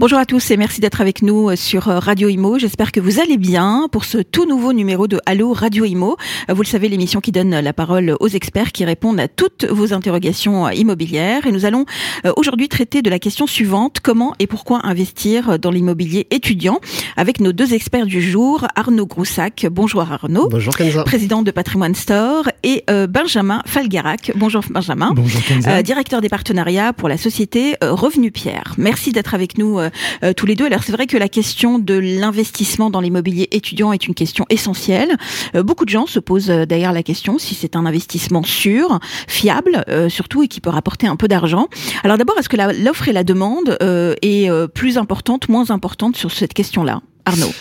Bonjour à tous et merci d'être avec nous euh, sur euh, Radio Imo. J'espère que vous allez bien pour ce tout nouveau numéro de Allo Radio Imo. Euh, vous le savez, l'émission qui donne la parole aux experts qui répondent à toutes vos interrogations immobilières. Et nous allons aujourd'hui traiter de la question suivante comment et pourquoi investir dans l'immobilier étudiant? Avec nos deux experts du jour, Arnaud Groussac. Bonjour Arnaud. Bonjour Kenza. Président de Patrimoine Store et Benjamin Falgarac. Bonjour Benjamin. Bonjour Kenza. directeur des partenariats pour la société Revenu Pierre. Merci d'être avec nous euh, tous les deux. Alors c'est vrai que la question de l'investissement dans l'immobilier étudiant est une question essentielle. Euh, beaucoup de gens se posent euh, d'ailleurs la question si c'est un investissement sûr, fiable surtout et qui peut rapporter un peu d'argent. Alors d'abord, est-ce que l'offre et la demande est plus importante, moins importante sur cette question-là? Arnaud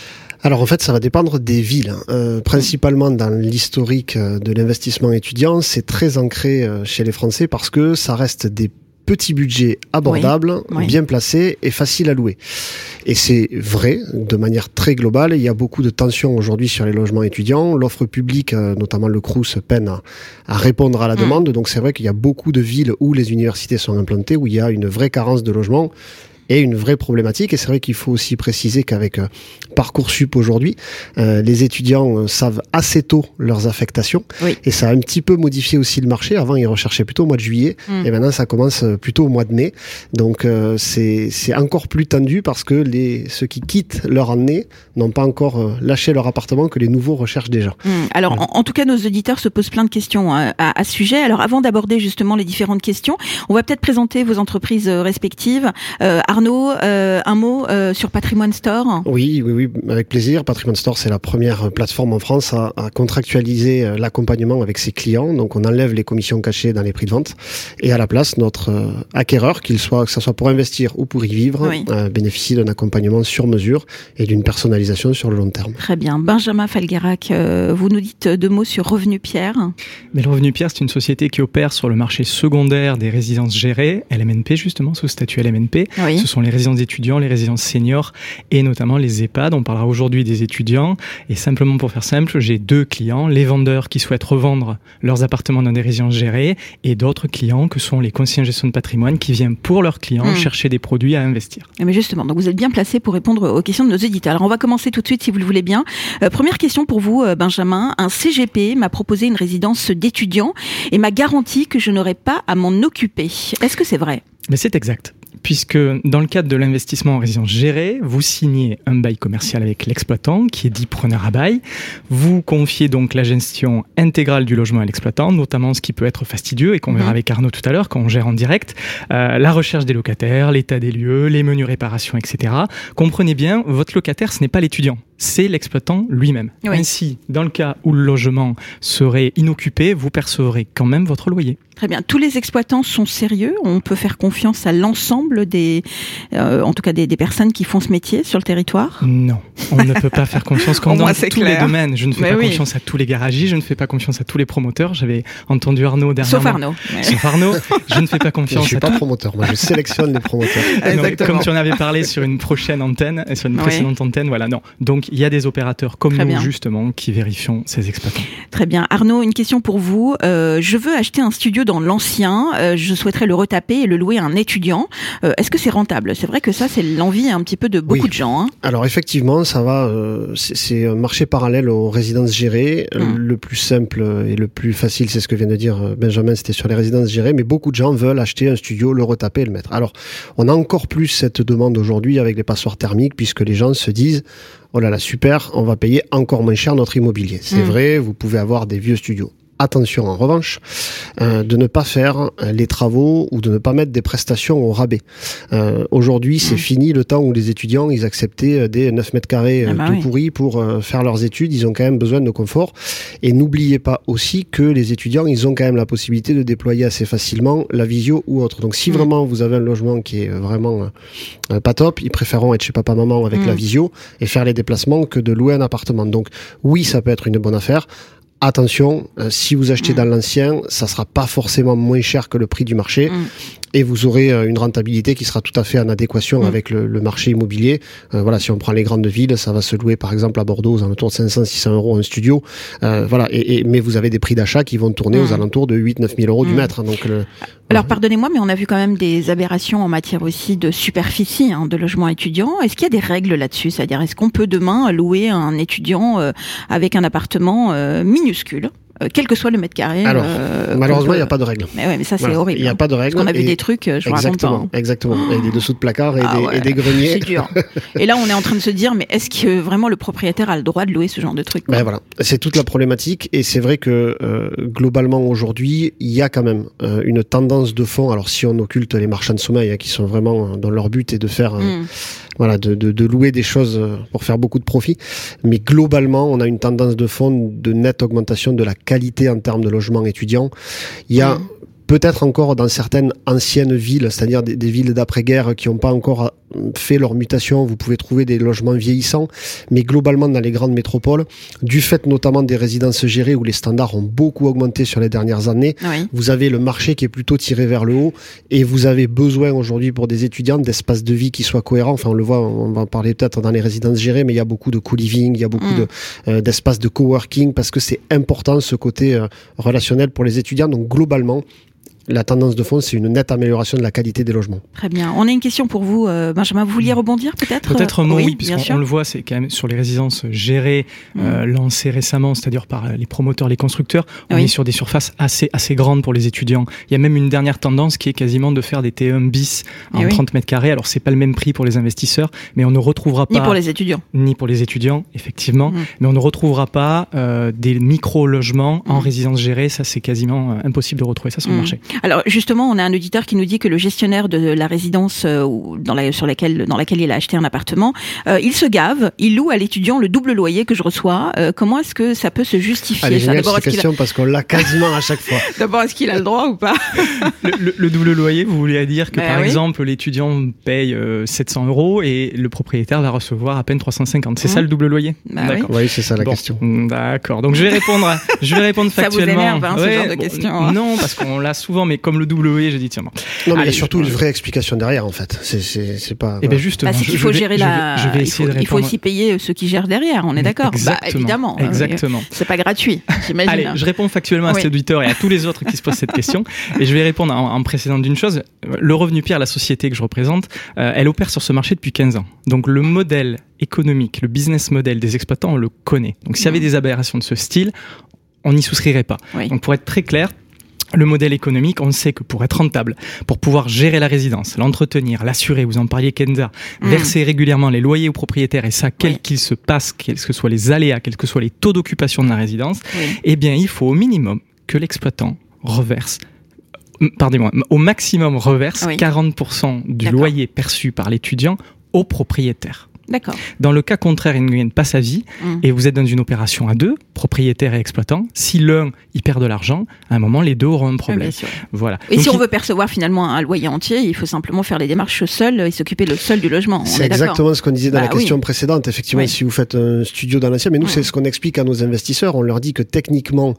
alors en fait, ça va dépendre des villes. Hein. principalement dans l'historique de l'investissement étudiant, c'est très ancré chez les Français parce que ça reste des petit budget abordable, bien placé et facile à louer. Et c'est vrai, de manière très globale, il y a beaucoup de tensions aujourd'hui sur les logements étudiants. L'offre publique, euh, notamment le CRUS, peine à, répondre à la mm. demande. Donc c'est vrai qu'il y a beaucoup de villes où les universités sont implantées, où il y a une vraie carence de logements est une vraie problématique. Et c'est vrai qu'il faut aussi préciser qu'avec euh, Parcoursup aujourd'hui, euh, les étudiants euh, savent assez tôt leurs affectations. Et ça a un petit peu modifié aussi le marché. Avant, ils recherchaient plutôt au mois de juillet. Mm. Et maintenant, ça commence plutôt au mois de mai. Donc, c'est encore plus tendu parce que les, ceux qui quittent leur année n'ont pas encore lâché leur appartement que les nouveaux recherchent déjà. Mm. Alors, en, tout cas, nos auditeurs se posent plein de questions hein, à, à, ce sujet. Alors, avant d'aborder justement les différentes questions, on va peut-être présenter vos entreprises respectives. Arnaud, euh, un mot euh, sur Patrimoine Store Oui, oui, oui, avec plaisir. Patrimoine Store, c'est la première plateforme en France à, contractualiser euh, l'accompagnement avec ses clients. Donc, on enlève les commissions cachées dans les prix de vente et à la place, notre acquéreur, qu'il soit que ce soit pour investir ou pour y vivre, bénéficie d'un accompagnement sur mesure et d'une personnalisation sur le long terme. Très bien. Benjamin Falguerac, vous nous dites deux mots sur Revenu Pierre. Mais le Revenu Pierre, c'est une société qui opère sur le marché secondaire des résidences gérées, LMNP justement, sous statut LMNP. Oui ce sont les résidences étudiants, les résidences seniors et notamment les EHPAD. On parlera aujourd'hui des étudiants. Et simplement pour faire simple, j'ai deux clients, les vendeurs qui souhaitent revendre leurs appartements dans des résidences gérées et d'autres clients que sont les conseillers en gestion de patrimoine qui viennent pour leurs clients hmm. chercher des produits à investir. Mais justement, donc vous êtes bien placé pour répondre aux questions de nos éditeurs. Alors on va commencer tout de suite si vous le voulez bien. Euh, première question pour vous, euh, Benjamin. Un CGP m'a proposé une résidence d'étudiants et m'a garanti que je n'aurais pas à m'en occuper. Est-ce que c'est vrai? Mais c'est exact puisque dans le cadre de l'investissement en résidence gérée, vous signez un bail commercial avec l'exploitant qui est dit preneur à bail. Vous confiez donc la gestion intégrale du logement à l'exploitant, notamment ce qui peut être fastidieux et qu'on verra mhm. avec Arnaud tout à l'heure quand on gère en direct, euh, la recherche des locataires, l'état des lieux, les menus réparations, etc. Comprenez bien, votre locataire, ce n'est pas l'étudiant c'est l'exploitant lui-même. Ainsi, dans le cas où le logement serait inoccupé, vous percevrez quand même votre loyer. Très bien. Tous les exploitants sont sérieux. On peut faire confiance à l'ensemble des, euh, en tout cas des, personnes qui font ce métier sur le territoire? Non, on ne peut pas faire confiance comme dans tous les domaines. Je ne fais pas confiance à tous les garagistes, je ne fais pas confiance à tous les promoteurs. J'avais entendu Arnaud dernièrement. Sauf Arnaud. Sauf Arnaud. Je ne fais pas confiance. Je suis pas promoteur. Moi, je sélectionne les promoteurs. comme tu en avais parlé sur une prochaine antenne, sur une précédente antenne, voilà. Non. Donc il y a des opérateurs comme nous justement qui vérifions ces exploitants. Très bien. Arnaud, une question pour vous. Euh, je veux acheter un studio dans l'ancien. Euh, je souhaiterais le retaper et le louer à un étudiant. Euh, est-ce que c'est rentable? C'est vrai que ça, c'est l'envie un petit peu de beaucoup de gens. Hein. Alors effectivement, ça va. c'est un marché parallèle aux résidences gérées. Hum. Le plus simple et le plus facile, c'est ce que vient de dire Benjamin, c'était sur les résidences gérées. Mais beaucoup de gens veulent acheter un studio, le retaper et le mettre. Alors, on a encore plus cette demande aujourd'hui avec les passoires thermiques, puisque les gens se disent oh là là, super, on va payer encore moins cher notre immobilier. C'est mm. vrai, vous pouvez avoir des vieux studios Attention en revanche euh, de ne pas faire euh, les travaux ou de ne pas mettre des prestations au rabais. Euh, aujourd'hui, c'est mmh. fini le temps où les étudiants ils acceptaient des 9 mètres carrés ah bah tout pourris pour faire leurs études. Ils ont quand même besoin de confort. Et n'oubliez pas aussi que les étudiants ils ont quand même la possibilité de déployer assez facilement la visio ou autre. Donc si mmh. vraiment vous avez un logement qui est vraiment pas top, ils préféreront être chez papa maman avec la mmh. visio et faire les déplacements que de louer un appartement. Donc oui, ça peut être une bonne affaire attention, euh, si vous achetez mm. dans l'ancien, ça sera pas forcément moins cher que le prix du marché. Mm. Et vous aurez une rentabilité qui sera tout à fait en adéquation mm. avec le, marché immobilier. voilà, si on prend les grandes villes, ça va se louer par exemple à Bordeaux aux alentours de 500-600 euros un studio. voilà, et, mais vous avez des prix d'achat qui vont tourner aux alentours de 8-9 000 euros du mètre. Hein, donc Alors pardonnez-moi, mais on a vu quand même des aberrations en matière aussi de superficie hein, de logement étudiant. Est-ce qu'il y a des règles là-dessus? C'est-à-dire, est-ce qu'on peut demain louer un étudiant avec un appartement minuscule? Euh, quel que soit le mètre carré. Alors, euh, malheureusement, il n'y a pas de règle. Mais, ouais, mais ça, c'est horrible. Il n'y a hein. pas de règle. Parce qu'on a vu des trucs, je exactement, pas. Hein. Exactement, y a des dessous de placard et, ah des, et des, greniers. C'est dur. et là, on est en train de se dire, mais est-ce que vraiment le propriétaire a le droit de louer ce genre de truc Ben voilà, c'est toute la problématique. Et c'est vrai que euh, globalement, aujourd'hui, il y a quand même euh, une tendance de fond. Alors, si on occulte les marchands de sommeil, hein, qui sont vraiment dans leur but et de faire... Mm voilà, de, de, de, louer des choses euh, pour faire beaucoup de profit. Mais globalement, on a une tendance de fond de nette augmentation de la qualité en termes de logement étudiant. Il y a mmh peut-être encore dans certaines anciennes villes, c'est-à-dire des, villes d'après-guerre qui n'ont pas encore fait leur mutation, vous pouvez trouver des logements vieillissants, mais globalement dans les grandes métropoles, du fait notamment des résidences gérées où les standards ont beaucoup augmenté sur les dernières années, vous avez le marché qui est plutôt tiré vers le haut et vous avez besoin aujourd'hui pour des étudiants d'espaces de vie qui soient cohérents. Enfin, on le voit, on va en parler peut-être dans les résidences gérées, mais il y a beaucoup de co-living, il y a beaucoup mm. euh, d'espaces de, coworking parce que c'est important ce côté euh, relationnel pour les étudiants. Donc globalement, la tendance de fond, c'est une nette amélioration de la qualité des logements. Très bien. On a une question pour vous, euh, Benjamin. Vous vouliez rebondir peut-être? Peut-être un mot, oui, puisqu'on le voit, c'est quand même sur les résidences gérées, mm. euh, lancées récemment, c'est-à-dire par les promoteurs, les constructeurs. On est sur des surfaces assez, assez grandes pour les étudiants. Il y a même une dernière tendance qui est quasiment de faire des T1 bis en 30 mètres carrés. Alors, c'est pas le même prix pour les investisseurs, mais on ne retrouvera pas. Ni pour les étudiants. Ni pour les étudiants, effectivement. Mm. Mais on ne retrouvera pas euh, des micro-logements en mm. résidence gérée. Ça, c'est quasiment impossible de retrouver ça sur le marché. Alors justement, on a un auditeur qui nous dit que le gestionnaire de la résidence euh, dans la, sur laquelle, dans laquelle il a acheté un appartement, euh, il se gave, il loue à l'étudiant le double loyer que je reçois. Euh, comment est-ce que ça peut se justifier Allez, ça cette question parce qu'on l'a quasiment à chaque fois. D'abord, est-ce qu'il a le droit ou pas le, double loyer, vous voulez dire que ben par exemple l'étudiant paye 700 euros et le propriétaire va recevoir à peine 350. C'est ça le double loyer? Bah D'accord. Oui, c'est ça la question. D'accord. Donc je vais répondre. je vais répondre factuellement. Ça vous énerve hein, ce genre de question. Hein. Non, parce qu'on l'a souvent, mais comme le W, j'ai dit tiens. Non, mais il y a surtout une vraie explication derrière en fait. C'est pas. Et eh ben justement. Bah, qu'il faut gérer la. Je vais essayer il, faut, il faut aussi payer ceux qui gèrent derrière. On est d'accord. Bah, évidemment. Exactement. C'est pas gratuit. J'imagine. Allez, je réponds factuellement à cet auditeur et à tous les autres qui se posent cette question. Et je vais répondre en, en précédent d'une chose. Le revenu Pierre, la société que je représente, euh, elle opère sur ce marché depuis 15 ans. Donc le modèle économique, le business model des exploitants, on le connaît. Donc s'il y avait mmh. des aberrations de ce style, on n'y souscrirait pas. Donc pour être très clair, le modèle économique, on sait que pour être rentable, pour pouvoir gérer la résidence, l'entretenir, l'assurer, vous en parliez Kenza, mm. verser régulièrement les loyers aux propriétaires et ça, quel qu'il se passe, quels que soient les aléas, quels que soient les taux d'occupation de la résidence, eh bien, il faut au minimum que l'exploitant reverse pardonnez-moi, au maximum reverse 40% du loyer perçu par l'étudiant au propriétaire. D'accord. Dans le cas contraire, il ne gagne pas sa vie mm. et vous êtes dans une opération à deux, propriétaire et exploitant. Si l'un y perd de l'argent, à un moment, les deux auront un problème. voilà. Et si on veut percevoir finalement un loyer entier, il faut simplement faire les démarches seul et s'occuper le seul du logement. C'est exactement ce qu'on disait dans la bah question précédente. Effectivement, si vous faites un studio dans l'ancien, mais nous, c'est ce qu'on explique à nos investisseurs. On leur dit que techniquement,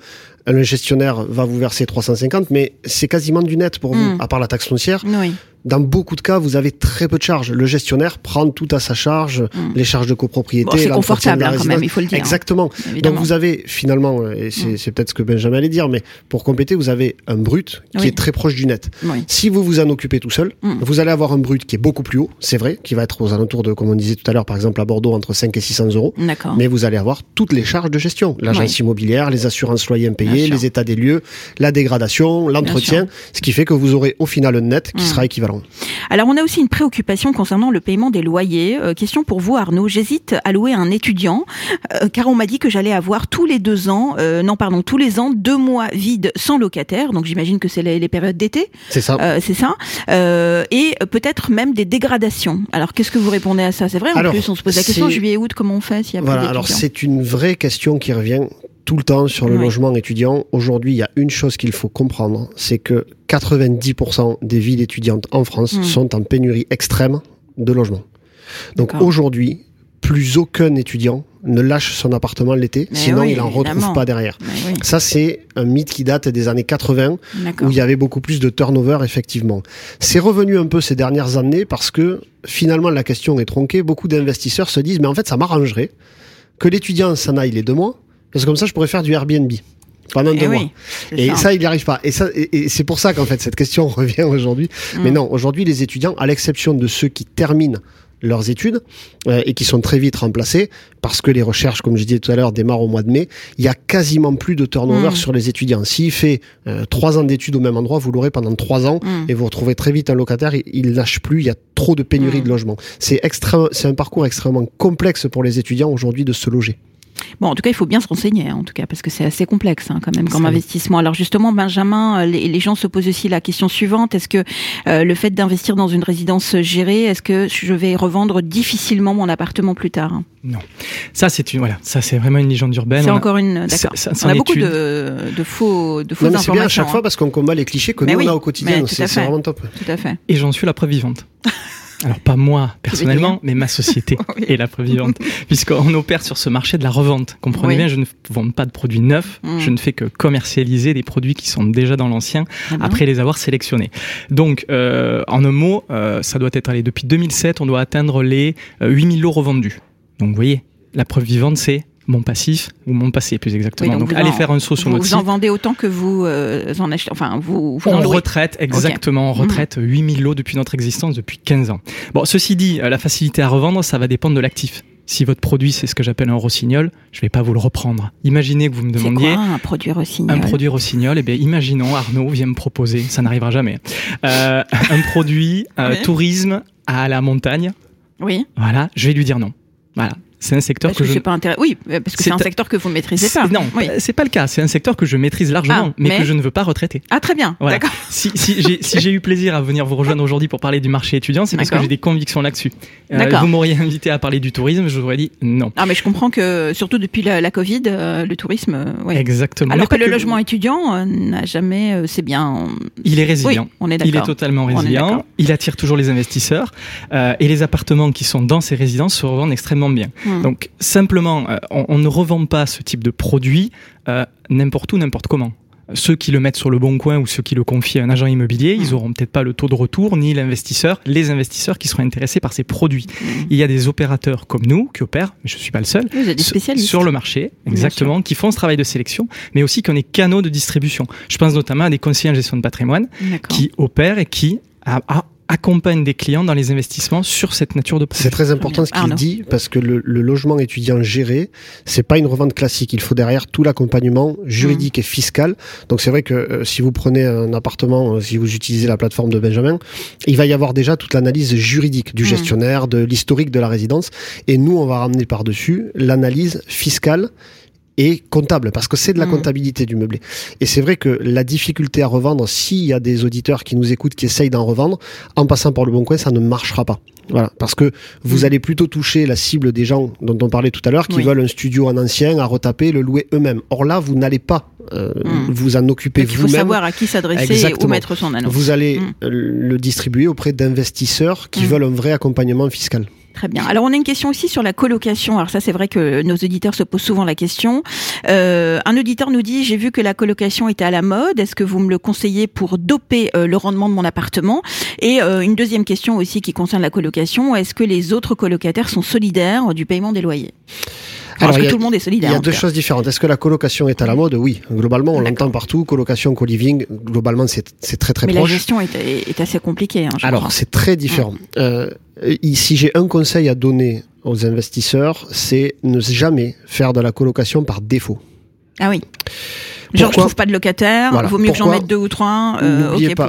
le gestionnaire va vous verser 350, mais c'est quasiment du net pour vous, mm. à part la taxe foncière. Oui dans beaucoup de cas, vous avez très peu de charges. Le gestionnaire prend tout à sa charge, hmm. les charges de copropriété. Bon, c'est confortable hein, quand même, il faut le dire. Exactement. Donc vous avez finalement, euh, et hmm. c'est peut-être ce que Benjamin allait dire, mais pour compléter, vous avez un brut qui est très proche du net. Si vous vous en occupez tout seul, vous allez avoir un brut qui est beaucoup plus haut, c'est vrai, qui va être aux alentours de, comme on disait tout à l'heure, par exemple à Bordeaux, entre 5 et 600 euros. Mais vous allez avoir toutes les charges de gestion. L'agence immobilière, les assurances loyers les états des lieux, la dégradation, l'entretien, ce qui fait que vous aurez au final un net qui sera équivalent. Alors on a aussi une préoccupation concernant le paiement des loyers. Euh, question pour vous Arnaud, j'hésite à louer un étudiant euh, car on m'a dit que j'allais avoir tous les deux ans, euh, non pardon, tous les ans deux mois vides sans locataire. Donc j'imagine que c'est les, périodes d'été. C'est ça. c'est ça. et peut-être même des dégradations. Alors qu'est-ce que vous répondez à ça? C'est vrai en plus on se pose la question juillet août comment on fait s'il y a voilà, alors c'est une vraie question qui revient tout le temps sur le logement étudiant. Aujourd'hui, il y a une chose qu'il faut comprendre, c'est que 90% des villes étudiantes en France hmm. sont en pénurie extrême de logements. Donc aujourd'hui, plus aucun étudiant ne lâche son appartement l'été, sinon il en retrouve pas derrière. Ça, c'est un mythe qui date des années 80, où il y avait beaucoup plus de turnover, effectivement. C'est revenu un peu ces dernières années parce que finalement la question est tronquée. Beaucoup d'investisseurs se disent, mais en fait, ça m'arrangerait que l'étudiant s'en aille les deux mois, parce que comme ça, je pourrais faire du Airbnb pendant eh deux mois. Et ça. il n'y arrive pas. Et, ça, et, c'est pour ça qu'en fait cette question revient aujourd'hui. Mais mm. non, aujourd'hui les étudiants, à l'exception de ceux qui terminent leurs études euh, et qui sont très vite remplacés parce que les recherches, comme je disais tout à l'heure, démarrent au mois de mai. Il y a quasiment plus de turnover mm. sur les étudiants. S'il fait euh, trois ans d'études au même endroit, vous l'aurez pendant trois ans mm. et vous retrouvez très vite un locataire. Il, ne lâche plus. Il y a trop de pénurie de logements. C'est extrêmement, c'est un parcours extrêmement complexe pour les étudiants aujourd'hui de se loger. Bon, en tout cas, il faut bien se renseigner, hein, en tout cas, parce que c'est assez complexe hein, quand même comme investissement. Alors justement, Benjamin, euh, les, gens se posent aussi la question suivante est-ce que euh, le fait d'investir dans une résidence gérée, est-ce que je vais revendre difficilement mon appartement plus tard Non, ça c'est une voilà, ça c'est vraiment une légende urbaine. C'est encore une. D'accord. On a beaucoup de, de, faux, de fausses non, C'est bien à chaque fois hein. parce qu'on combat les clichés que nous on a au quotidien. C'est vraiment top. Tout à fait. Et j'en suis la preuve vivante. Alors pas moi personnellement, mais ma société est la preuve vivante, puisqu'on opère sur ce marché de la revente. Comprenez bien, je ne vends pas de produits neufs, mm. je ne fais que commercialiser des produits qui sont déjà dans l'ancien après les avoir sélectionnés. Donc, euh, en un mot, euh, ça doit être allé depuis 2007, on doit atteindre les 8000 euh, lots revendus. Donc, vous voyez, la preuve vivante, c'est mon passif ou mon passé plus exactement. donc, allez faire un saut sur notre site. Vous en vendez autant que vous euh, en achetez, enfin vous, vous en retraite exactement, on retraite 8000 lots depuis notre existence depuis 15 ans. Bon, ceci dit, euh, la facilité à revendre, ça va dépendre de l'actif. Si votre produit c'est ce que j'appelle un rossignol, je vais pas vous le reprendre. Imaginez que vous me demandiez quoi, un produit rossignol? Un produit rossignol, eh bien imaginons Arnaud vient me proposer, ça n'arrivera jamais, euh, un produit tourisme à la montagne. Oui. Voilà, je vais lui dire non. Voilà, c'est un secteur que, je. Pas Oui, parce que c'est un secteur que vous maîtrisez pas. Non, c'est pas le cas. C'est un secteur que je maîtrise largement, ah, mais, que je ne veux pas retraiter. Ah, très bien. D'accord. Si, si j'ai eu plaisir à venir vous rejoindre aujourd'hui pour parler du marché étudiant, c'est parce que j'ai des convictions là-dessus. Euh, vous m'auriez invité à parler du tourisme, je vous aurais dit non. Ah, mais je comprends que, surtout depuis la, Covid, euh, le tourisme. Euh, Exactement. Alors que, le logement étudiant n'a jamais. c'est bien. Il est résilient. on est Il est totalement résilient. Il attire toujours les investisseurs. et les appartements qui sont dans ces résidences se revendent extrêmement bien. Hmm. Donc, simplement euh, on, ne revend pas ce type de produit euh, n'importe où, n'importe comment. Ceux qui le mettent sur le bon coin ou ceux qui le confient à un agent immobilier, ils mmh. auront peut-être pas le taux de retour ni l'investisseur, les investisseurs qui seront intéressés par ces produits. Mmh. Il y a des opérateurs comme nous qui opèrent, mais je suis pas le seul, sur le marché, exactement, qui font ce travail de sélection, mais aussi qui ont des canaux de distribution. Je pense notamment à des conseillers en gestion de patrimoine qui opèrent et qui a, accompagne des clients dans les investissements sur cette nature de produit. C'est très important ce qu'il dit parce que le, logement étudiant géré, c'est pas une revente classique. Il faut derrière tout l'accompagnement juridique et fiscal. Donc c'est vrai que euh, si vous prenez un appartement, euh, si vous utilisez la plateforme de Benjamin, il va y avoir déjà toute l'analyse juridique du mm. gestionnaire, de l'historique de la résidence. Et nous, on va ramener par-dessus l'analyse fiscale et comptable, parce que c'est de la mm. comptabilité du meublé. Et c'est vrai que la difficulté à revendre, s'il y a des auditeurs qui nous écoutent, qui essayent d'en revendre, en passant par le bon coin, ça ne marchera pas. Voilà, parce que vous mm. allez plutôt toucher la cible des gens dont on parlait tout à l'heure, qui veulent un studio en ancien à retaper, le louer eux-mêmes. Or là, vous n'allez pas euh, mm. vous en occuper vous-même. Il faut savoir à qui s'adresser et où mettre son annonce. Vous allez le distribuer auprès d'investisseurs qui veulent un vrai accompagnement fiscal. Très bien. Alors on a une question aussi sur la colocation. Alors ça c'est vrai que nos auditeurs se posent souvent la question. Euh, un auditeur nous dit j'ai vu que la colocation était à la mode. Est-ce que vous me le conseillez pour doper euh, le rendement de mon appartement? Et euh, une deuxième question aussi qui concerne la colocation. Est-ce que les autres colocataires sont solidaires du paiement des loyers? Alors, que tout le monde est solidaire. Il y a deux choses différentes. Est-ce que la colocation est à la mode? Oui. Globalement, on l'entend partout. Colocation, co-living, globalement, c'est très très Mais proche. La gestion est, est, assez compliquée. Hein, Alors, c'est très différent. Mm. Euh, si j'ai un conseil à donner aux investisseurs, c'est ne jamais faire de la colocation par défaut. Ah oui. Genre, je trouve pas de locataire, il vaut mieux que j'en mette deux ou trois. Euh, N'oubliez pas,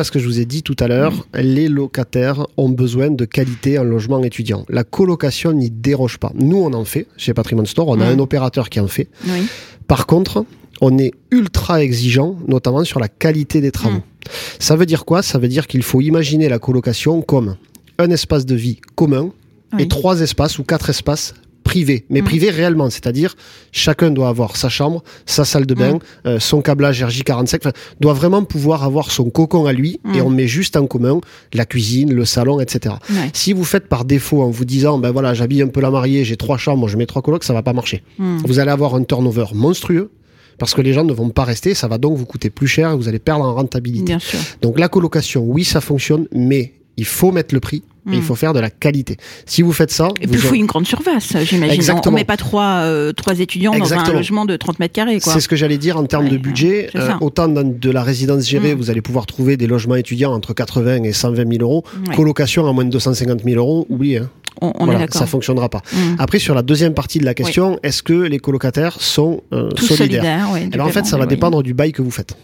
pas ce que je vous ai dit tout à l'heure. Mm. Les locataires ont besoin de qualité en logement étudiant. La colocation n'y déroge pas. Nous, on en fait chez Patrimoine Store. On a mm. un opérateur qui en fait. Oui. Par contre, on est ultra exigeant, notamment sur la qualité des travaux. Mm. Ça veut dire quoi? Ça veut dire qu'il faut imaginer la colocation comme un espace de vie commun et trois espaces ou quatre espaces privé, mais Mm. privé réellement, c'est-à-dire chacun doit avoir sa chambre, sa salle de bain, euh, son câblage RJ45, enfin, doit vraiment pouvoir avoir son cocon à lui Mm. et on met juste en commun la cuisine, le salon, etc. Ouais. Si vous faites par défaut en vous disant, ben voilà, j'habille un peu la mariée, j'ai trois chambres, je mets trois colocs, ça va pas marcher. Vous allez avoir un turnover monstrueux parce que les gens ne vont pas rester, ça va donc vous coûter plus cher et vous allez perdre en rentabilité. Bien sûr. Donc la colocation, oui, ça fonctionne, mais il faut mettre le prix et il Mm. faut faire de la qualité. Si vous faites ça, Et vous puis il faut aurez- une grande surface, j'imagine. On- met pas trois, euh, trois étudiants dans un logement de 30 mètres carrés. C'est ce que j'allais dire en termes Ouais, de budget. Euh, autant dans de la résidence gérée, Mm. vous allez pouvoir trouver des logements étudiants entre 80 et 120 000 euros. Ouais. Colocation à moins de 250 000 euros, oubliez. hein. On, on Voilà, est d'accord. ça fonctionnera pas. Hmm. Après, sur la deuxième partie de la question, est-ce que les colocataires sont euh, solidaires? solidaires, ouais, Alors en fait, ça va dépendre du bail que vous faites.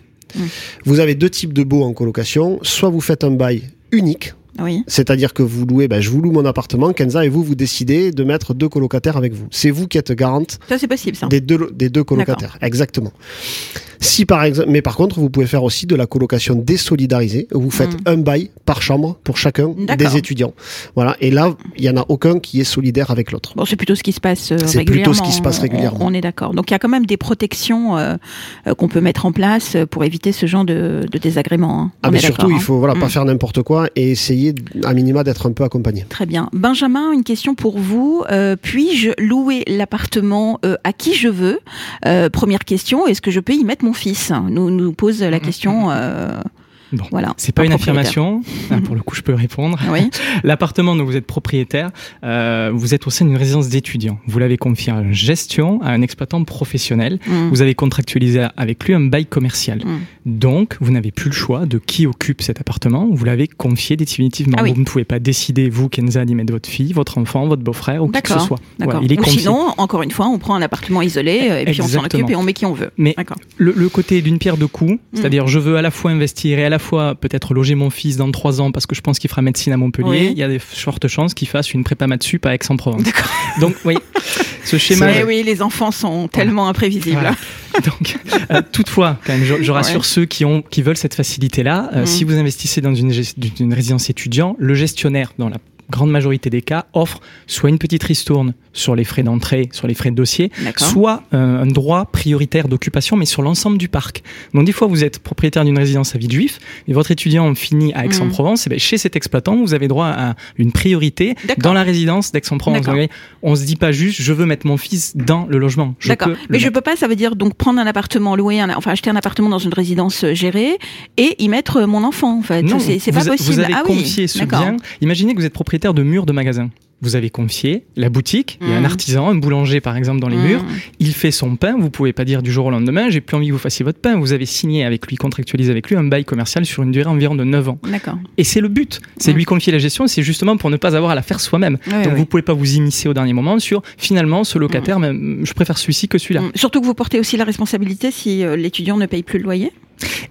Vous avez deux types de baux en colocation. Soit vous faites un bail unique, Oui. c'est-à-dire que vous louez, ben, je vous loue mon appartement, Kenza, et vous, vous décidez de mettre deux colocataires avec vous. C'est vous qui êtes garante Ça, c'est possible, ça. des deux, des deux colocataires. Exactement. Si par exemple, mais par contre, vous pouvez faire aussi de la colocation désolidarisée. Vous faites Mm. un bail par chambre pour chacun des étudiants. Voilà. Et là, il y en a aucun qui est solidaire avec l'autre. Bon, c'est plutôt ce qui se passe euh, C'est régulièrement. plutôt ce qui se passe on- régulièrement. On, on est d'accord. Donc il y a quand même des protections euh, euh, qu'on peut mettre en place pour éviter ce genre de, de désagréments. hein. Ah, mais surtout, d'accord, il hein. faut voilà, pas Mm. faire n'importe quoi et essayer, à minima, d'être un peu accompagné. Très bien. Benjamin, une question pour vous. Euh, Puis-je louer l'appartement à qui je veux? Première question, est-ce que je peux y mettre mon fils Nous nous pose la question. euh, Bon. Voilà. C'est pas Un une affirmation. Ah, pour le coup, je peux répondre. Oui. L'appartement dont vous êtes propriétaire, euh, vous êtes au sein d'une résidence d'étudiants. Vous l'avez confié en gestion à un exploitant professionnel. Mm. Vous avez contractualisé avec lui un bail commercial. Mm. Donc, vous n'avez plus le choix de qui occupe cet appartement. Vous l'avez confié définitivement. Ah oui. Vous ne pouvez pas décider, vous, Kenza, d'y mettre votre fille, votre enfant, votre beau-frère ou qui que ce soit. D'accord. Voilà, il est Ou confié. sinon, encore une fois, on prend un appartement isolé euh, et puis on s'en occupe et on met qui on veut. Mais le, le côté d'une pierre deux Mm. coups, c'est-à-dire je veux à la fois investir et à la fois peut-être loger mon fils dans trois ans parce que je pense qu'il fera médecine à Montpellier, Oui. il y a des fortes chances qu'il fasse une prépa maths sup à Aix-en-Provence. Donc oui, ce schéma... Oui, les enfants sont tellement imprévisibles. Voilà. Donc, euh, toutefois, quand même, je, je rassure Ouais. ceux qui ont, qui veulent cette facilité-là. euh, Mm. Si vous investissez dans une, d'une résidence étudiant, le gestionnaire, dans la grande majorité des cas, offre soit une petite ristourne sur les frais d'entrée, sur les frais de dossier, soit euh, un droit prioritaire d'occupation, mais sur l'ensemble du parc. Donc des fois, vous êtes propriétaire d'une résidence à Villejuif et votre étudiant finit à Aix-en-Provence, et ben, chez cet exploitant, vous avez droit à une priorité dans la résidence d'Aix-en-Provence. On se dit pas juste, je veux mettre mon fils dans le logement. D'accord. Mais je peux pas, ça veut dire donc prendre un appartement, louer un, enfin acheter un appartement dans une résidence euh, gérée et y mettre euh, mon enfant. En fait, c'est pas possible. Vous avez ah oui. confié ce bien. Imaginez que vous êtes propriétaire de murs de magasins. Vous avez confié la boutique, il y a un Mm. artisan, un boulanger par exemple dans les Mm. murs, il fait son pain, vous pouvez pas dire du jour au lendemain, j'ai plus envie que vous fassiez votre pain, vous avez signé avec lui, contractualisé avec lui un bail commercial sur une durée environ de 9 ans. D'accord. Et c'est le but, c'est lui confier la gestion, c'est justement pour ne pas avoir à la faire soi-même. Donc ouais. vous pouvez pas vous immiscer au dernier moment sur finalement ce locataire, même, je préfère celui-ci que celui-là. Surtout que vous portez aussi la responsabilité si euh, l'étudiant ne paye plus le loyer.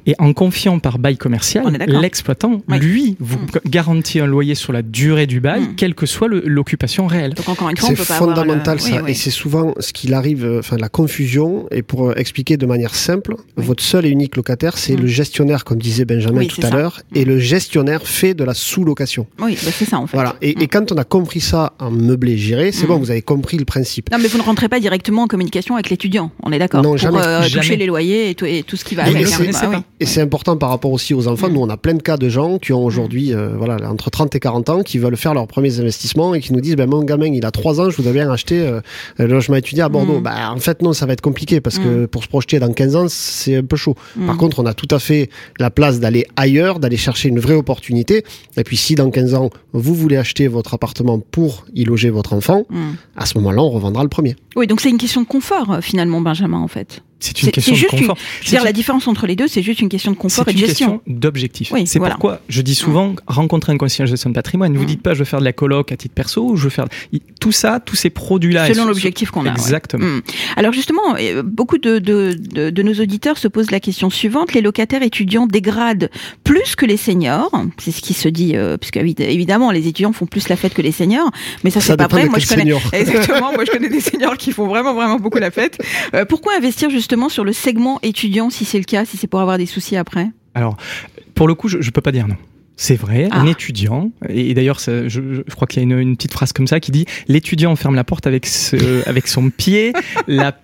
Et en confiant par bail commercial, l'exploitant, Oui. lui, vous garantit un loyer sur la durée du bail, quelle que soit le- l'occupation réelle. Donc encore une fois, on C'est peut pas avoir le- fondamental ça, Oui, oui. et c'est souvent ce qu'il arrive, euh, enfin la confusion. Et pour euh, expliquer de manière simple, Oui. votre seul et unique locataire, c'est Mm. le gestionnaire, comme disait Benjamin Oui, tout à l'heure, et le gestionnaire fait de la sous-location. Oui, bah, c'est ça en fait. Voilà. Et, Mm. et quand on a compris ça en meublé géré, c'est Mm. bon, vous avez compris le principe. Non, mais vous ne rentrez pas directement en communication avec l'étudiant. On est d'accord. Non, Pour jamais. euh, toucher Jamais. les loyers et tout, et tout ce qui va Et- avec. et hein. c'est- oui. Et c'est important par rapport aussi aux enfants. Mm. Nous, on a plein de cas de gens qui ont aujourd'hui, euh, voilà, entre 30 et 40 ans, qui veulent faire leurs premiers investissements et qui nous disent, ben, mon gamin, il a 3 ans, je voudrais bien acheter euh, un logement étudiant à Bordeaux. Mm. Bah, en fait, non, ça va être compliqué parce que pour se projeter dans 15 ans, c'est un peu chaud. Par Mm. contre, on a tout à fait la place d'aller ailleurs, d'aller chercher une vraie opportunité. Et puis, si dans 15 ans, vous voulez acheter votre appartement pour y loger votre enfant, Mm. à ce moment-là, on revendra le premier. Oui, donc c'est une question de confort euh, finalement, Benjamin, en fait. C'est une question de confort. Je veux C'est dire, une- la différence entre les deux, c'est juste une question de confort et de une gestion. question d'objectif. Oui, c'est voilà. pourquoi je dis souvent rencontrer un conseiller en gestion de patrimoine. Ne vous Mm. dites pas je veux faire de la coloc à titre perso ou je veux faire tout ça, tous ces produits-là. Selon l'objectif qu'on a. ouais. Exactement. Mm. Alors justement, euh, beaucoup de, de, de, de nos auditeurs se posent la question suivante les locataires étudiants dégradent plus que les seniors C'est ce qui se dit, euh, puisque évid- évidemment les étudiants font plus la fête que les seniors, mais ça, Ça c'est pas vrai. Moi je connais senior. exactement. Moi je connais des seniors qui font vraiment vraiment beaucoup la fête. Euh, pourquoi investir justement sur le segment étudiant si c'est le cas, si c'est pour avoir des soucis après? Alors, pour le coup, je, je peux pas dire non. C'est vrai, Ah. un étudiant, et, et d'ailleurs, je, je crois qu'il y a une, une petite phrase comme ça qui dit l'étudiant ferme la porte avec, ce, avec son pied, la-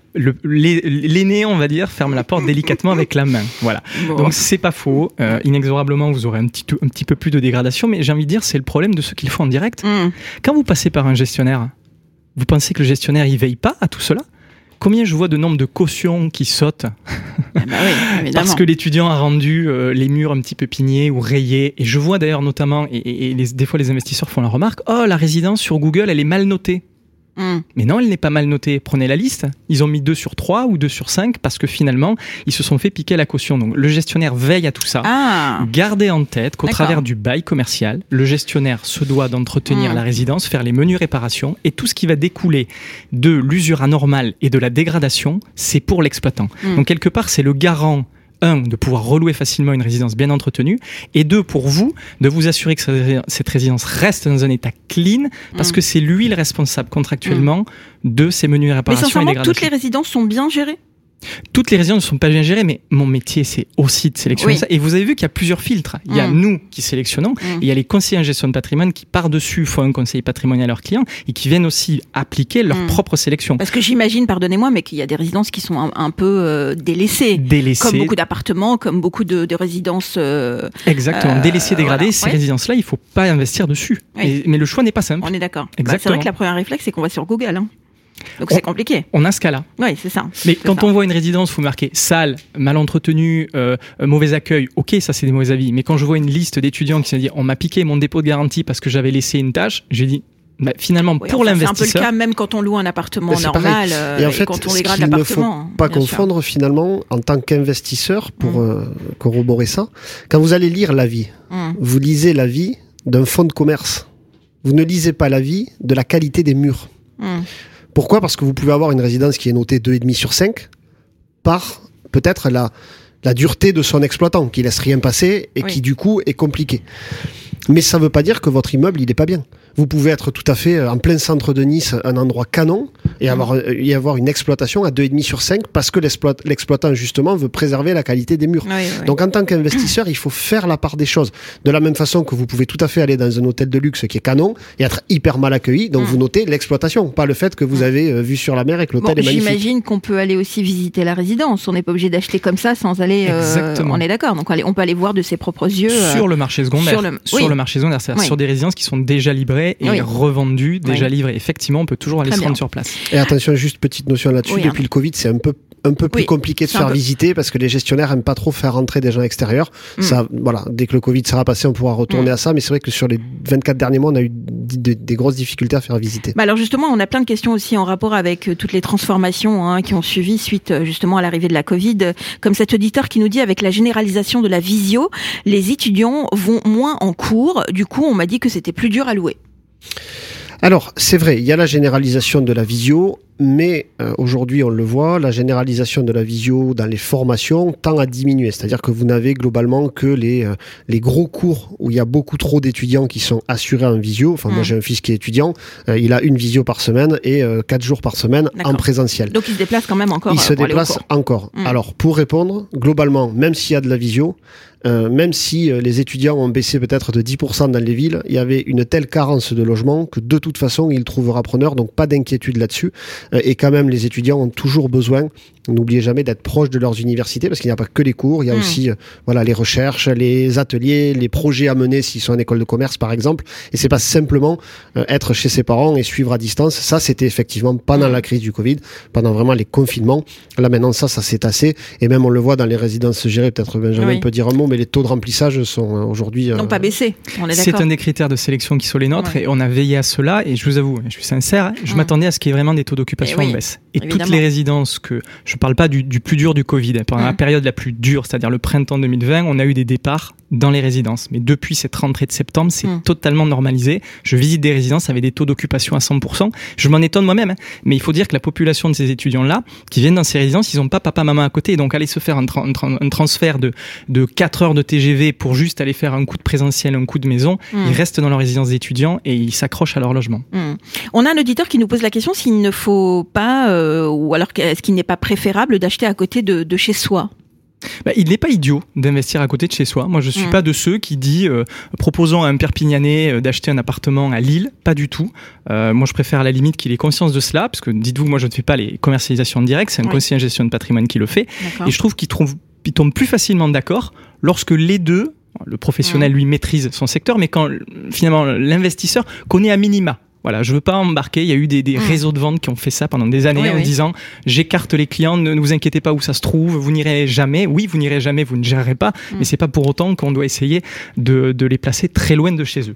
l'aîné, on va dire, ferme la porte délicatement avec la main. Voilà. Bon. Donc c'est pas faux. Euh, inexorablement, vous aurez un petit, un petit peu plus de dégradation, mais j'ai envie de dire, c'est le problème de ceux qui le font en direct. Hum. Quand vous passez par un gestionnaire, vous pensez que le gestionnaire il veille pas à tout cela? Combien je vois de nombre de cautions qui sautent Ah bah oui, parce que l'étudiant a rendu euh, les murs un petit peu pignés ou rayés. Et je vois d'ailleurs notamment, et, et- et les- des fois les investisseurs font la remarque, oh la résidence sur Google elle est mal notée. Hum. Mais non, elle n'est pas mal notée. Prenez la liste. Ils ont mis 2 sur 3 ou 2 sur 5 parce que finalement, ils se sont fait piquer la caution. Donc le gestionnaire veille à tout ça. Ah, Gardez en tête qu'au travers du bail commercial, le gestionnaire se doit d'entretenir Mm. la résidence, faire les menus réparations et tout ce qui va découler de l'usure anormale et de la dégradation, c'est pour l'exploitant. Mm. Donc quelque part, c'est le garant un, de pouvoir relouer facilement une résidence bien entretenue, et deux, pour vous, de vous assurer que cette- résidence reste dans un état clean, parce Mm. que c'est lui le responsable contractuellement de ces menus mais réparations et sincèrement, dégradations. toutes les résidences sont bien gérées? Toutes les résidences ne sont pas bien gérées, mais mon métier, c'est aussi de sélectionner Oui. ça. Et vous avez vu qu'il y a plusieurs filtres. Il y a Mm. nous qui sélectionnons, Mm. et il y a les conseillers en gestion de patrimoine qui, par-dessus, font un conseil patrimonial à leurs clients et qui viennent aussi appliquer leur Mm. propre sélection. Parce que j'imagine, pardonnez-moi, mais qu'il y a des résidences qui sont un, un peu euh, délaissées. Délaissés, Comme beaucoup d'appartements, comme beaucoup de, de résidences. euh, exactement, Euh, délaissés, dégradés, voilà. ces Ouais. résidences-là, il faut pas investir dessus. Oui. Mais, mais le choix n'est pas simple. on est d'accord. Bah, c'est vrai que la première réflexe, c'est qu'on va sur Google. hein. Donc On- c'est compliqué. On a ce cas-là. Oui, c'est ça. Mais quand ça. on voit une résidence, vous marquez sale, mal entretenue, euh, euh, mauvais accueil, ok, ça c'est des mauvais avis. Mais quand je vois une liste d'étudiants qui se dit on m'a piqué mon dépôt de garantie parce que j'avais laissé une tâche, j'ai dit bah, finalement Oui, pour enfin, C'est un peu le l'investisseur, cas même quand on loue un appartement c'est normal pareil. euh, Et en fait, quand on ce dégrade qu'il ne faut l'appartement. hein, pas sûr. confondre finalement en tant qu'investisseur pour euh, corroborer ça. Quand vous allez lire l'avis, Hum. vous lisez l'avis d'un fonds de commerce. Vous ne lisez pas l'avis de la qualité des murs. Hum. Pourquoi? Parce que vous pouvez avoir une résidence qui est notée 2,5 sur 5 par peut-être la, la dureté de son exploitant, qui laisse rien passer et Oui. qui du coup est compliqué. Mais ça ne veut pas dire que votre immeuble il est pas bien. Vous pouvez être tout à fait euh, en plein centre de Nice, un endroit canon, et avoir, euh, y avoir une exploitation à 2,5 sur 5 parce que l'exploit- l'exploitant justement veut préserver la qualité des murs. Oui, oui, oui. Donc en tant qu'investisseur, il faut faire la part des choses. De la même façon que vous pouvez tout à fait aller dans un hôtel de luxe qui est canon et être hyper mal accueilli, donc Mm. vous notez l'exploitation, pas le fait que vous Mm. avez euh, vu sur la mer et que Bon, l'hôtel est magnifique. j'imagine qu'on peut aller aussi visiter la résidence. On n'est pas obligé d'acheter comme ça sans aller. euh, Exactement. on est d'accord. Donc allez- on peut aller voir de ses propres yeux. euh, sur le marché secondaire, sur le- oui. marché secondaire, c'est-à-dire Oui. sur des résidences qui sont déjà et Oui. revendues, déjà Oui. livrées. Effectivement, on peut toujours aller Très se rendre bien. sur place. Et attention, juste petite notion là-dessus, Oui, hein. depuis le Covid, c'est un peu un peu plus Oui, compliqué de un faire peu- visiter parce que les gestionnaires aiment pas trop faire rentrer des gens extérieurs. Mm. Ça, voilà, dès que le Covid sera passé, on pourra retourner Mm. à ça. Mais c'est vrai que sur les 24 derniers mois, on a eu des grosses difficultés à faire visiter. Bah alors justement, on a plein de questions aussi en rapport avec euh, toutes les transformations hein, qui ont suivi suite euh, justement à l'arrivée de la Covid. Comme cet auditeur qui nous dit avec la généralisation de la visio, les étudiants vont moins en cours. Du coup, on m'a dit que c'était plus dur à louer. Alors, c'est vrai, il y a la généralisation de la visio, mais euh, aujourd'hui, on le voit, la généralisation de la visio dans les formations tend à diminuer. C'est-à-dire que vous n'avez globalement que les, euh, les gros cours où il y a beaucoup trop d'étudiants qui sont assurés en visio. Enfin, moi, Mm. j'ai un fils qui est étudiant, euh, il a une visio par semaine et euh, quatre jours par semaine en présentiel. Donc ils se déplacent quand même encore. Il euh, se au déplace encore. Mm. Alors, pour répondre, globalement, même s'il y a de la visio, euh, même si euh, les étudiants ont baissé peut-être de 10% dans les villes, il y avait une telle carence de logement que de toute façon, ils trouvera preneur, donc pas d'inquiétude là-dessus. Euh, et quand même, les étudiants ont toujours besoin, n'oubliez jamais, d'être proches de leurs universités, parce qu'il n'y a pas que les cours, il y a Mm. aussi euh, voilà, les recherches, les ateliers, les projets à mener s'ils sont en école de commerce, par exemple. Et c'est pas simplement euh, être chez ses parents et suivre à distance. Ça, c'était effectivement pendant la crise du Covid, pendant vraiment les confinements. Là, maintenant, ça, ça s'est tassé. Et même, on le voit dans les résidences gérées. Peut-être Benjamin Oui. peut dire un mot, mais les taux de remplissage sont euh, aujourd'hui. euh, Non, pas baissé. On est C'est un des critères de sélection qui sont les nôtres Ouais. et on a veillé à cela et je vous avoue, je suis sincère, je m'attendais à ce qu'il y ait vraiment des taux d'occupation Eh oui, en baisse. Et toutes les résidences que, je parle pas du, du plus dur du Covid, hein, pendant la période la plus dure, c'est-à-dire le printemps 2020, on a eu des départs dans les résidences. Mais depuis cette rentrée de septembre, c'est Mm. totalement normalisé. Je visite des résidences avec des taux d'occupation à 100%. Je m'en étonne moi-même, hein. mais il faut dire que la population de ces étudiants-là, qui viennent dans ces résidences, ils n'ont pas papa, maman à côté. Et donc aller se faire un, tra- un tra- un transfert de, de 4 heures de TGV pour juste aller faire un coup de présentiel, un coup de maison, Mm. ils restent dans leur résidence d'étudiants et ils s'accrochent à leur logement. Hmm. On a un auditeur qui nous pose la question s'il ne faut pas, euh, ou alors est-ce qu'il n'est pas préférable d'acheter à côté de, de chez soi bah, il n'est pas idiot d'investir à côté de chez soi. Moi, je suis Mm. pas de ceux qui dit euh, proposons à un Perpignanais euh, d'acheter un appartement à Lille. Pas du tout. Euh, moi, je préfère à la limite qu'il ait conscience de cela, parce que dites-vous, moi, je ne fais pas les commercialisations directes. C'est un Oui. conseiller en gestion de patrimoine qui le fait. Et je trouve qu'il tombe plus facilement d'accord lorsque les deux, le professionnel lui maîtrise son secteur, mais quand finalement l'investisseur connaît à minima. Voilà, je veux pas embarquer. Il y a eu des, des Mm. réseaux de vente qui ont fait ça pendant des années Oui, en oui. disant j'écarte les clients, ne, ne vous inquiétez pas où ça se trouve, vous n'irez jamais. Oui, vous n'irez jamais, vous ne gérerez pas, Mm. mais c'est pas pour autant qu'on doit essayer de, de les placer très loin de chez eux.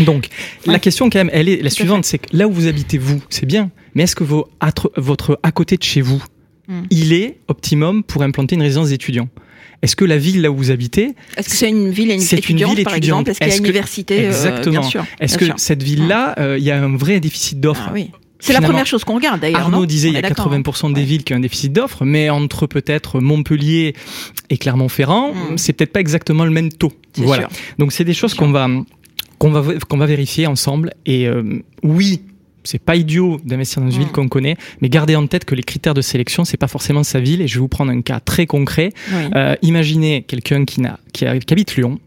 Donc, la question quand même, elle est la suivante, c'est que là où vous habitez vous, c'est bien, mais est-ce que vos, votre à côté de chez vous, Mm. il est optimum pour implanter une résidence d'étudiants? Est-ce que la ville là où vous habitez, Est-ce que c'est une ville C'est une étudiante, ville par étudiante. exemple Est-ce qu'il y a une université euh, Exactement. Est-ce que sûr. cette ville-là, euh, il y a un vrai déficit d'offres Ah oui. C'est la première chose qu'on regarde d'ailleurs. Arnaud disait il y a est d'accord, hein. 80% des Ouais. villes qui ont un déficit d'offres, mais entre peut-être Montpellier et Clermont-Ferrand, Mm. c'est peut-être pas exactement le même taux. Voilà. sûr. Donc c'est des choses qu'on va qu'on va qu'on va vérifier ensemble. Et euh, oui, c'est pas idiot d'investir dans une ville qu'on connaît, mais gardez en tête que les critères de sélection c'est pas forcément sa ville. Et je vais vous prendre un cas très concret. Oui. Euh, imaginez quelqu'un qui habite Lyon.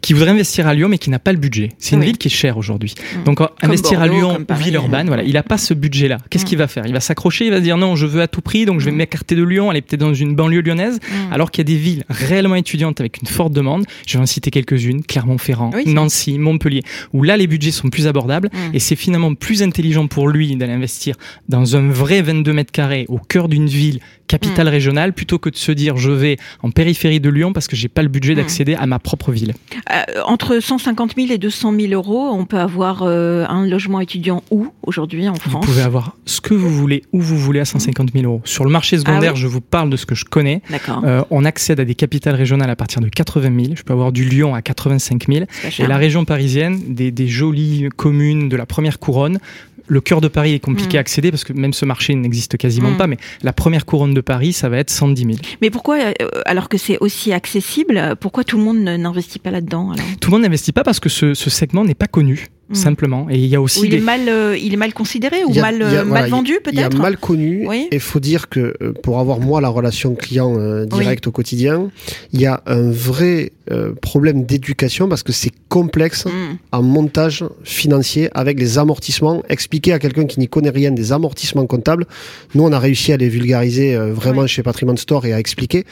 Qui voudrait investir à Lyon mais qui n'a pas le budget. C'est une Oui. ville qui est chère aujourd'hui. Mm. Donc investir à Lyon Paris. Villeurbanne, voilà, il n'a pas ce budget-là. Qu'est-ce Mm. qu'il va faire? Il va s'accrocher, il va se dire non, je veux à tout prix, donc je vais Mm. m'écarter de Lyon, aller peut-être dans une banlieue lyonnaise, alors qu'il y a des villes réellement étudiantes avec une forte demande. Je vais en citer quelques-unes Clermont-Ferrand, Oui, Nancy, Montpellier, où là les budgets sont plus abordables et c'est finalement plus intelligent pour lui d'aller investir dans un vrai 22 mètres carrés au cœur d'une ville capitale régionale plutôt que de se dire je vais en périphérie de Lyon parce que j'ai pas le budget d'accéder à ma propre ville. Euh, entre 150 000 et 200 000 euros, on peut avoir euh, un logement étudiant où aujourd'hui en Vous France pouvez avoir ce que vous voulez où vous voulez à 150 000 euros. Sur le marché secondaire, Ah oui je vous parle de ce que je connais. Euh, on accède à des capitales régionales à partir de 80 000. Je peux avoir du Lyon à 85 000. C'est pas Et la région parisienne, des, des jolies communes de la première couronne. Le cœur de Paris est compliqué Mm. à accéder parce que même ce marché n'existe quasiment Mm. pas, mais la première couronne de Paris, ça va être 110 000. Mais pourquoi, euh, alors que c'est aussi accessible, pourquoi tout le monde n'investit pas là-dedans Tout le monde n'investit pas parce que ce, ce segment n'est pas connu, Mm. simplement. Et il y a aussi Ou il des... est mal, euh, il est mal considéré ou Il a- mal, il a- euh, voilà, mal vendu Il y a peut-être mal connu. Oui. Et faut dire que euh, pour avoir moi la relation client euh, direct au quotidien, il y a un vrai euh, problème d'éducation parce que c'est complexe Mm. en montage financier avec les amortissements. Expliquer à quelqu'un qui n'y connaît rien des amortissements comptables. Nous, on a réussi à les vulgariser euh, vraiment Oui. chez Patrimoine Store et à expliquer.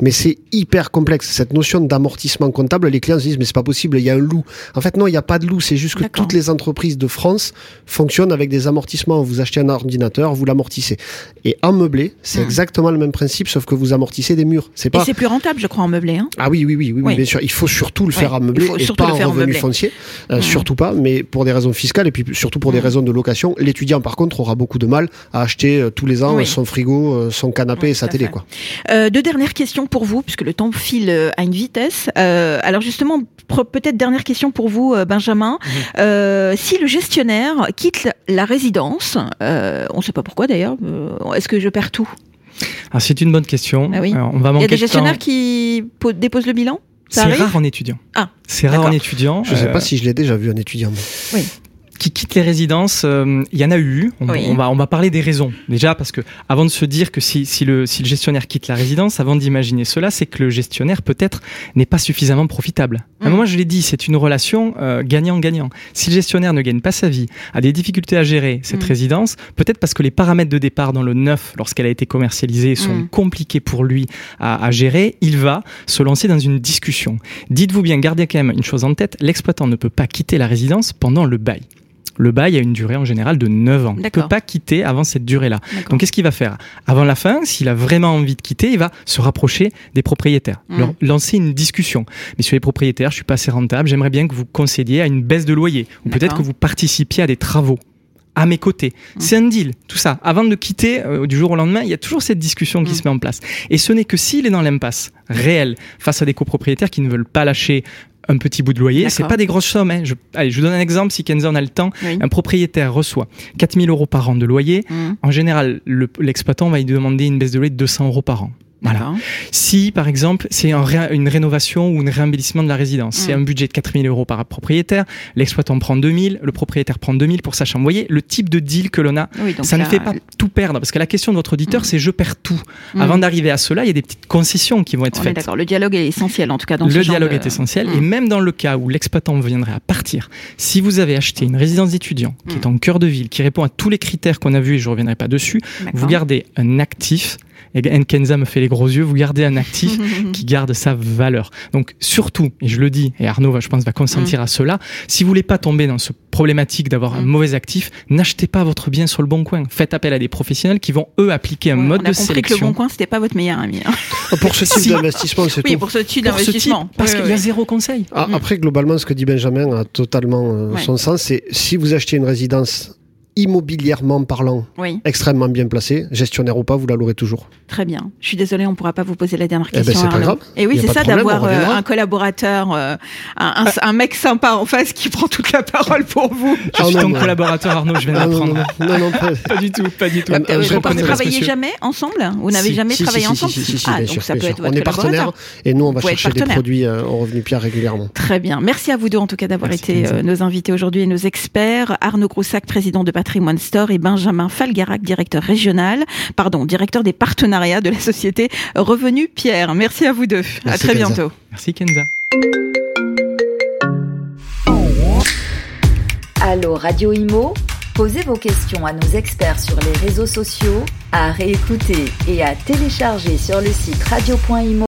Mais c'est hyper complexe. Cette notion d'amortissement comptable, les clients se disent, mais c'est pas possible, il y a un loup. En fait, non, il n'y a pas de loup. C'est juste que. Toutes les entreprises de France fonctionnent avec des amortissements. Vous achetez un ordinateur, vous l'amortissez. Et en meublé, c'est Hmm. exactement le même principe, sauf que vous amortissez des murs. C'est Et pas. c'est plus rentable, je crois, en meublé. Hein Ah oui, oui, oui, oui, bien sûr. Il faut surtout le faire en meublé et surtout pas en revenu foncier. Euh. Surtout pas, mais pour des raisons fiscales et puis surtout pour des raisons de location. L'étudiant, par contre, aura beaucoup de mal à acheter euh, tous les ans Oui. son frigo, euh, son canapé et sa télé, quoi. Deux dernières questions pour vous, puisque le temps file à une vitesse. Alors justement, peut-être dernière question pour vous, Benjamin. Mhm. Euh, si le gestionnaire quitte la résidence, euh, on ne sait pas pourquoi d'ailleurs, euh, est-ce que je perds tout? Ah, c'est une bonne question. Ah oui. On va Il y a des de gestionnaires qui po- déposent le bilan? Ça C'est rare en étudiant. Ah, c'est rare en étudiant. Je sais Euh, pas si je l'ai déjà vu un étudiant. moi. qui quitte les résidences, euh, il y en a eu. On, Oui. on va on va parler des raisons déjà parce que avant de se dire que si, si le si le gestionnaire quitte la résidence, avant d'imaginer cela, c'est que le gestionnaire peut-être n'est pas suffisamment profitable. À un Mm. moment, je l'ai dit, c'est une relation euh, gagnant-gagnant. Si le gestionnaire ne gagne pas sa vie, a des difficultés à gérer cette Mm. résidence, peut-être parce que les paramètres de départ dans le neuf, lorsqu'elle a été commercialisée, sont Mm. compliqués pour lui à, à gérer, il va se lancer dans une discussion. Dites-vous bien, gardez quand même une chose en tête, l'exploitant ne peut pas quitter la résidence pendant le bail. Le bail a une durée en général de 9 ans. Il ne peut pas quitter avant cette durée-là. Donc qu'est-ce qu'il va faire? Avant la fin, s'il a vraiment envie de quitter, il va se rapprocher des propriétaires, Mm. leur lancer une discussion. Sur les propriétaires, je suis pas assez rentable, j'aimerais bien que vous concédiez à une baisse de loyer ou peut-être que vous participiez à des travaux à mes côtés. Mm. C'est un deal, tout ça. Avant de quitter euh, du jour au lendemain, il y a toujours cette discussion qui Mm. se met en place. Et ce n'est que s'il est dans l'impasse réelle face à des copropriétaires qui ne veulent pas lâcher un petit bout de loyer, c'est pas des grosses sommes. hein. Je, allez, je vous donne un exemple si Kenza en a le temps. Oui. Un propriétaire reçoit 4000 euros par an de loyer. Mm. En général, le- l'exploitant va lui demander une baisse de loyer de 200 euros par an. Voilà. Si, par exemple, c'est un une rénovation ou un réembellissement de la résidence, c'est mm. un budget de 4000 euros par propriétaire, l'exploitant prend 2000, le propriétaire prend 2000 pour sa chambre. Vous voyez, le type de deal que l'on a, ça ne fait pas tout perdre. Parce que la question de votre auditeur, mm. c'est je perds tout. Mm. Avant d'arriver à cela, il y a des petites concessions qui vont être faites. D'accord, le dialogue est essentiel en tout cas dans Le dialogue est essentiel. Et même dans le cas où l'exploitant viendrait à partir, si vous avez acheté une résidence d'étudiants qui est en cœur de ville, qui répond à tous les critères qu'on a vus et je ne reviendrai pas dessus, vous gardez un actif et Nkenza me fait les gros yeux, vous gardez un actif qui garde sa valeur. Donc surtout, et je le dis, et Arnaud, je pense, va consentir mm. à cela, si vous voulez pas tomber dans ce problématique d'avoir un mm. mauvais actif, n'achetez pas votre bien sur le bon coin. Faites appel à des professionnels qui vont eux appliquer un mode de sélection. Que le bon coin, c'était pas votre meilleur ami. Hein. Oh, pour ce type d'investissement, c'est oui, pour ce type d'investissement. Parce qu'il y a zéro conseil. Ah, mm. Après, globalement, ce que dit Benjamin a totalement euh, son sens. C'est si vous achetez une résidence immobilièrement parlant, extrêmement bien placé. Gestionnaire ou pas, vous la louerez toujours. Très bien. Je suis désolée, on ne pourra pas vous poser la dernière eh ben, question. c'est pas grave. Et oui, c'est ça d'avoir euh, un collaborateur, euh, un, un, mec sympa en face qui prend toute la parole pour vous. Je suis ton collaborateur, Arnaud, je viens d'apprendre. Non, non, pas, du tout, pas du tout. Euh, vous ne travaillez jamais ensemble? Vous n'avez jamais travaillé ensemble? Ah, donc ça peut être votre On est partenaires et nous, on va chercher des produits en revenu Pierre régulièrement. Très bien. Merci à vous deux, en tout cas, d'avoir été nos invités aujourd'hui et nos experts. Arnaud Groussac, président de Patrimoine Store et Benjamin Falgarac, directeur régional, pardon, directeur des partenariats de la société Revenu Pierre. Merci à vous deux. à très bientôt. Merci Kenza. Allô Radio Imo, posez vos questions à nos experts sur les réseaux sociaux, à réécouter et à télécharger sur le site radio.imo